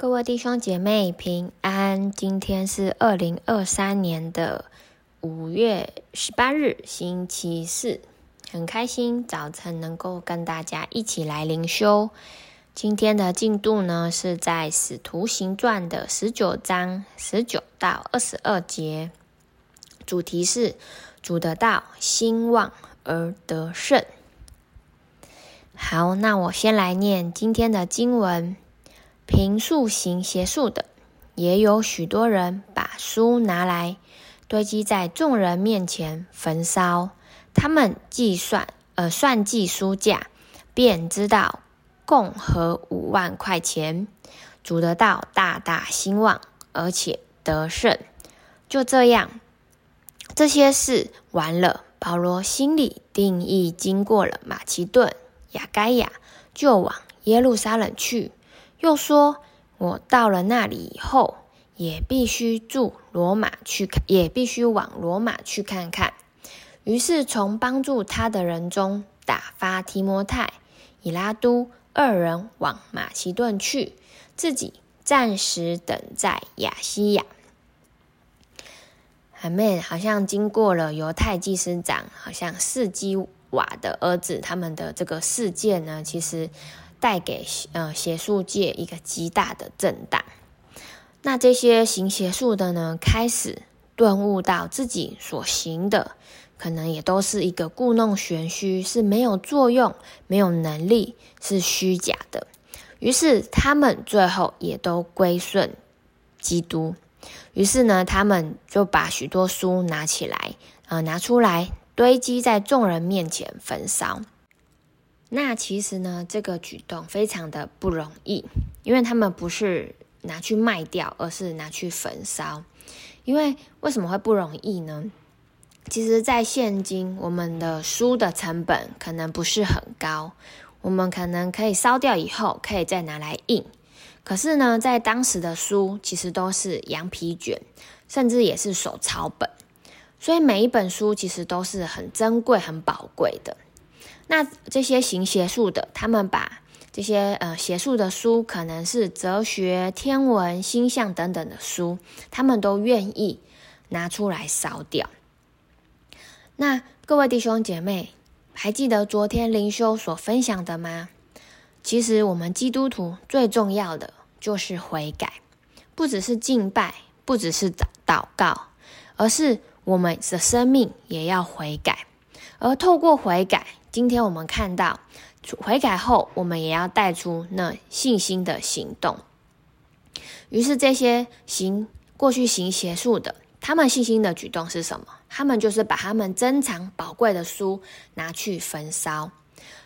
各位弟兄姐妹平安，今天是二零二三年的五月十八日，星期四，很开心早晨能够跟大家一起来灵修。今天的进度呢是在《使徒行传》的十九章十九到二十二节，主题是主的道兴旺而得胜。好，那我先来念今天的经文。平素行邪术的，也有许多人把书拿来堆积在众人面前焚烧。他们计算，呃，算计书价，便知道共合五万块钱。主的道大大兴旺，而且得胜。就这样，这些事完了，保罗心里定意经过了马其顿、亚该亚，就往耶路撒冷去。又说：“我到了那里以后，也必须住罗马去看，也必须往罗马去看看。”于是从帮助他的人中打发提摩太、以拉都二人往马其顿去，自己暂时等在亚西亚。阿妹，好像经过了犹太祭司长，好像四基瓦的儿子他们的这个事件呢，其实。带给呃邪术界一个极大的震荡。那这些行邪术的呢，开始顿悟到自己所行的，可能也都是一个故弄玄虚，是没有作用、没有能力，是虚假的。于是他们最后也都归顺基督。于是呢，他们就把许多书拿起来，呃，拿出来堆积在众人面前焚烧。那其实呢，这个举动非常的不容易，因为他们不是拿去卖掉，而是拿去焚烧。因为为什么会不容易呢？其实，在现今，我们的书的成本可能不是很高，我们可能可以烧掉以后，可以再拿来印。可是呢，在当时的书，其实都是羊皮卷，甚至也是手抄本，所以每一本书其实都是很珍贵、很宝贵的。那这些行邪术的，他们把这些呃邪术的书，可能是哲学、天文、星象等等的书，他们都愿意拿出来烧掉。那各位弟兄姐妹，还记得昨天灵修所分享的吗？其实我们基督徒最重要的就是悔改，不只是敬拜，不只是祷告，而是我们的生命也要悔改，而透过悔改。今天我们看到悔改后，我们也要带出那信心的行动。于是这些行过去行邪术的，他们信心的举动是什么？他们就是把他们珍藏宝贵的书拿去焚烧。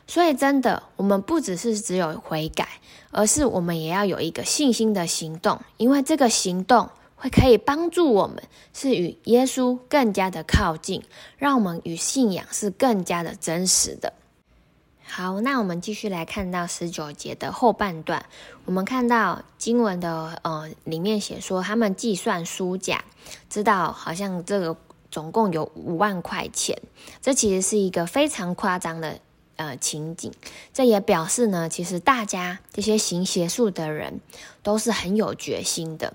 所以真的，我们不只是只有悔改，而是我们也要有一个信心的行动，因为这个行动。会可以帮助我们，是与耶稣更加的靠近，让我们与信仰是更加的真实的。好，那我们继续来看到十九节的后半段，我们看到经文的呃里面写说，他们计算书价，知道好像这个总共有五万块钱，这其实是一个非常夸张的呃情景。这也表示呢，其实大家这些行邪术的人都是很有决心的。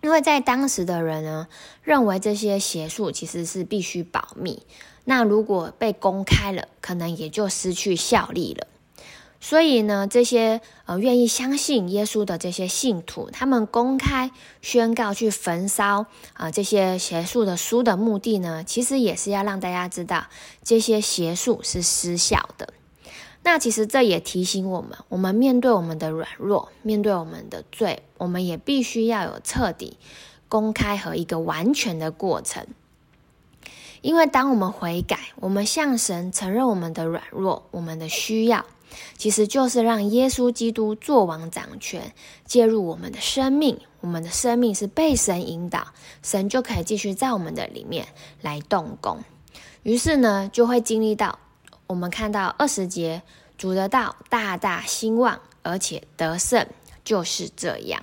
因为在当时的人呢，认为这些邪术其实是必须保密，那如果被公开了，可能也就失去效力了。所以呢，这些呃愿意相信耶稣的这些信徒，他们公开宣告去焚烧啊、这些邪术的书的目的呢，其实也是要让大家知道这些邪术是失效的。那其实这也提醒我们，我们面对我们的软弱，面对我们的罪，我们也必须要有彻底、公开和一个完全的过程。因为当我们悔改，我们向神承认我们的软弱、我们的需要，其实就是让耶稣基督作王掌权，介入我们的生命。我们的生命是被神引导，神就可以继续在我们的里面来动工。于是呢，就会经历到。我们看到二十节，主的道大大兴旺，而且得胜，就是这样。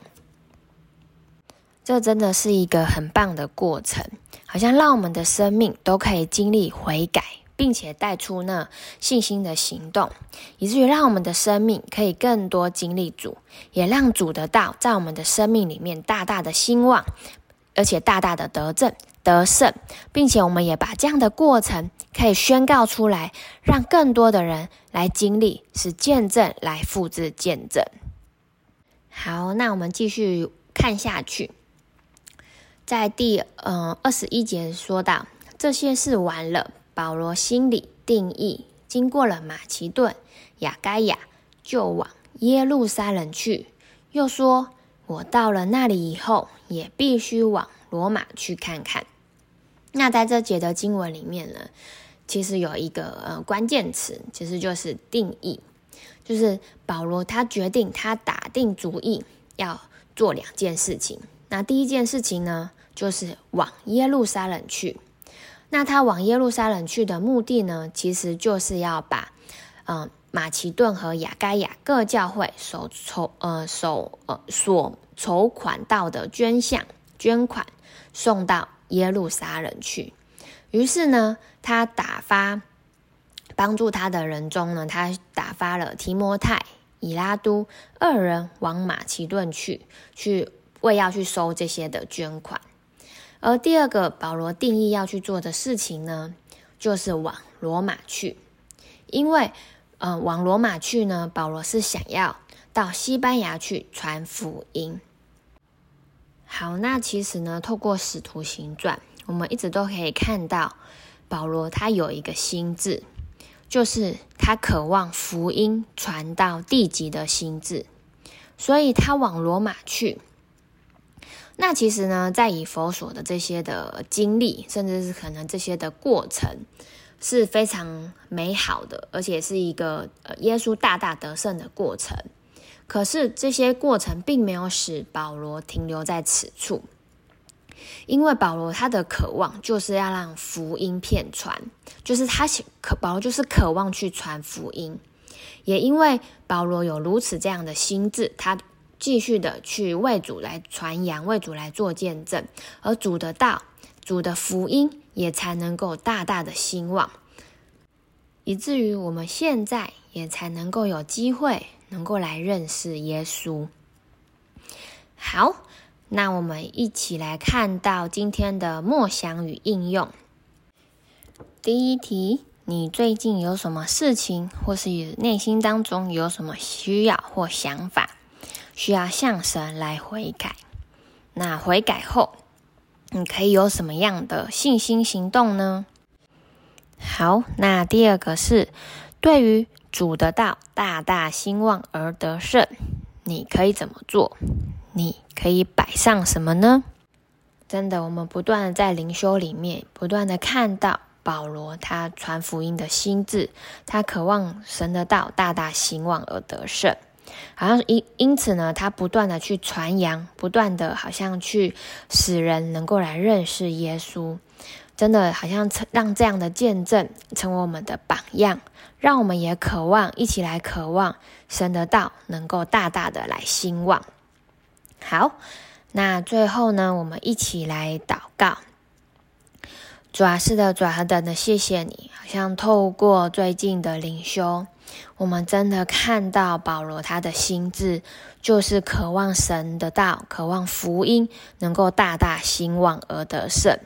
这真的是一个很棒的过程，好像让我们的生命都可以经历悔改、并且带出那信心的行动，以至于让我们的生命可以更多经历主，也让主的道在我们的生命里面大大的兴旺，而且大大的得正得胜，并且我们也把这样的过程可以宣告出来，让更多的人来经历，是见证来复制见证。好，那我们继续看下去，在第嗯二十一节说到这些事完了。保罗心里定义，经过了马其顿、亚该亚，就往耶路撒冷去。又说：“我到了那里以后，也必须往罗马去看看。”那在这节的经文里面呢，其实有一个呃关键词，其实就是定义，就是保罗他决定，他打定主意要做两件事情。那第一件事情呢，就是往耶路撒冷去。那他往耶路撒冷去的目的呢，其实就是要把，嗯、呃，马其顿和亚该亚各教会所筹呃所呃所筹款到的捐项捐款送到耶路撒冷去。于是呢，他打发帮助他的人中呢，他打发了提摩太、以拉都二人往马其顿去，去为要去收这些的捐款。而第二个保罗定义要去做的事情呢，就是往罗马去，因为，呃，往罗马去呢，保罗是想要到西班牙去传福音。好，那其实呢，透过使徒行传，我们一直都可以看到保罗他有一个心智，就是他渴望福音传到地极的心智，所以他往罗马去。那其实呢，在以弗所的这些的经历，甚至是可能这些的过程，是非常美好的，而且是一个呃耶稣大大得胜的过程。可是这些过程并没有使保罗停留在此处，因为保罗他的渴望就是要让福音遍传，就是他渴保罗就是渴望去传福音，也因为保罗有如此这样的心智，他。继续的去为主来传扬，为主来做见证，而主的道、主的福音也才能够大大的兴旺，以至于我们现在也才能够有机会能够来认识耶稣。好，那我们一起来看到今天的默想与应用。第一题，你最近有什么事情，或是内心当中有什么需要或想法？需要向神来悔改。那悔改后，你可以有什么样的信心行动呢？好，那第二个是对于主的道大大兴旺而得胜，你可以怎么做？你可以摆上什么呢？真的，我们不断的在灵修里面，不断的看到保罗他传福音的心智，他渴望神的道大大兴旺而得胜。好像因因此呢，他不断的去传扬，不断的好像去使人能够来认识耶稣，真的好像成让这样的见证成为我们的榜样，让我们也渴望一起来渴望神的道能够大大的来兴旺。好，那最后呢，我们一起来祷告。主啊，是的，主啊，等的谢谢你，好像透过最近的灵修。我们真的看到保罗他的心智，就是渴望神的道，渴望福音能够大大兴旺而得胜。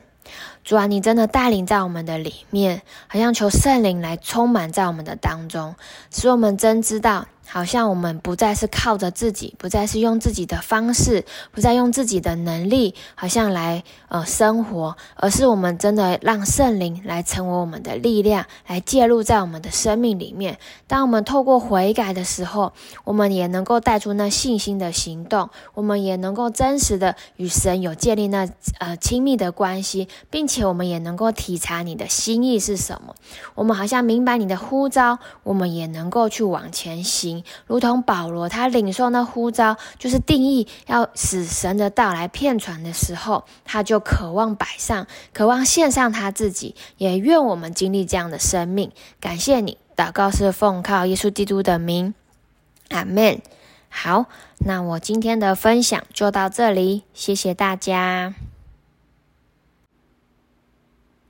主啊，你真的带领在我们的里面，好像求圣灵来充满在我们的当中，使我们真知道。好像我们不再是靠着自己，不再是用自己的方式，不再用自己的能力，好像来呃生活，而是我们真的让圣灵来成为我们的力量，来介入在我们的生命里面。当我们透过悔改的时候，我们也能够带出那信心的行动，我们也能够真实的与神有建立那呃亲密的关系，并且我们也能够体察你的心意是什么。我们好像明白你的呼召，我们也能够去往前行。如同保罗，他领受那呼召，就是定义要使神的到来遍传的时候，他就渴望摆上，渴望献上他自己。也愿我们经历这样的生命。感谢你，祷告是奉靠耶稣基督的名，阿门。好，那我今天的分享就到这里，谢谢大家。